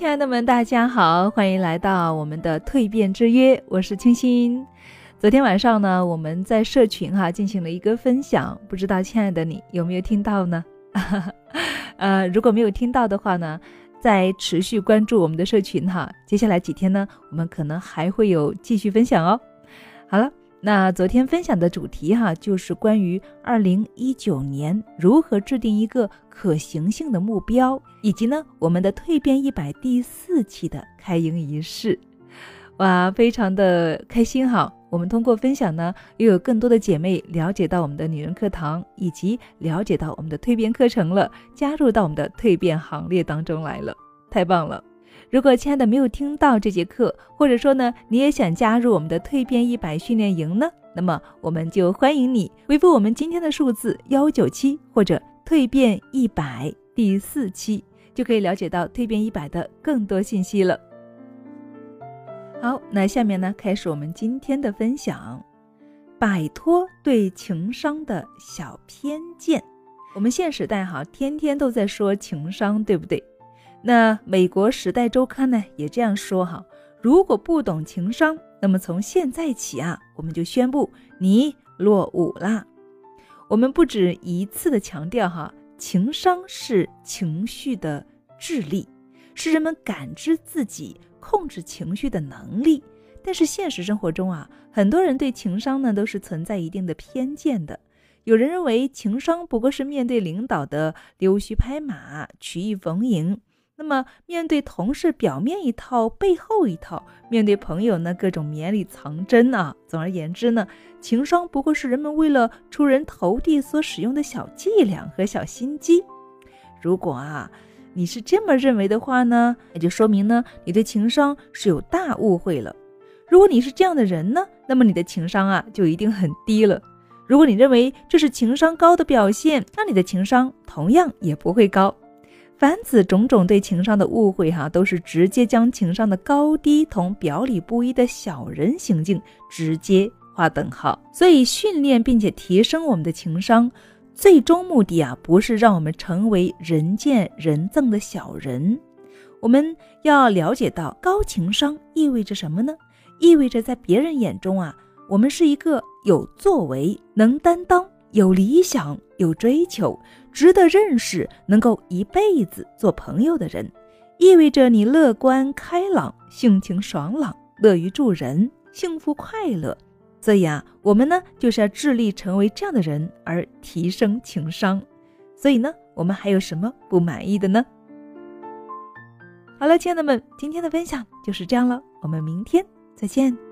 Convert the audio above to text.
亲爱的们，大家好，欢迎来到我们的蜕变之约，我是清新。昨天晚上呢，我们在社群哈进行了一个分享，不知道亲爱的你有没有听到呢？呃，如果没有听到的话呢，再持续关注我们的社群哈，接下来几天呢，我们可能还会有继续分享哦。好了。那昨天分享的主题哈，就是关于二零一九年如何制定一个可行性的目标，以及呢我们的蜕变一百第四期的开营仪式。哇，非常的开心哈！我们通过分享呢，又有更多的姐妹了解到我们的女人课堂，以及了解到我们的蜕变课程了，加入到我们的蜕变行列当中来了，太棒了！如果亲爱的没有听到这节课，或者说呢，你也想加入我们的蜕变一百训练营呢，那么我们就欢迎你回复我们今天的数字幺九七或者蜕变一百第四期，就可以了解到蜕变一百的更多信息了。好，那下面呢，开始我们今天的分享，摆脱对情商的小偏见。我们现时代哈，天天都在说情商，对不对？那美国《时代周刊》呢也这样说哈，如果不懂情商，那么从现在起啊，我们就宣布你落伍啦。我们不止一次的强调哈，情商是情绪的智力，是人们感知自己、控制情绪的能力。但是现实生活中啊，很多人对情商呢都是存在一定的偏见的。有人认为情商不过是面对领导的溜须拍马、曲意逢迎。那么，面对同事表面一套，背后一套；面对朋友呢，各种绵里藏针啊。总而言之呢，情商不过是人们为了出人头地所使用的小伎俩和小心机。如果啊，你是这么认为的话呢，那就说明呢，你对情商是有大误会了。如果你是这样的人呢，那么你的情商啊，就一定很低了。如果你认为这是情商高的表现，那你的情商同样也不会高。凡此种种对情商的误会，哈，都是直接将情商的高低同表里不一的小人行径直接划等号。所以，训练并且提升我们的情商，最终目的啊，不是让我们成为人见人憎的小人。我们要了解到，高情商意味着什么呢？意味着在别人眼中啊，我们是一个有作为、能担当。有理想、有追求、值得认识、能够一辈子做朋友的人，意味着你乐观开朗、性情爽朗、乐于助人、幸福快乐。所以啊，我们呢就是要致力成为这样的人，而提升情商。所以呢，我们还有什么不满意的呢？好了，亲爱的们，今天的分享就是这样了，我们明天再见。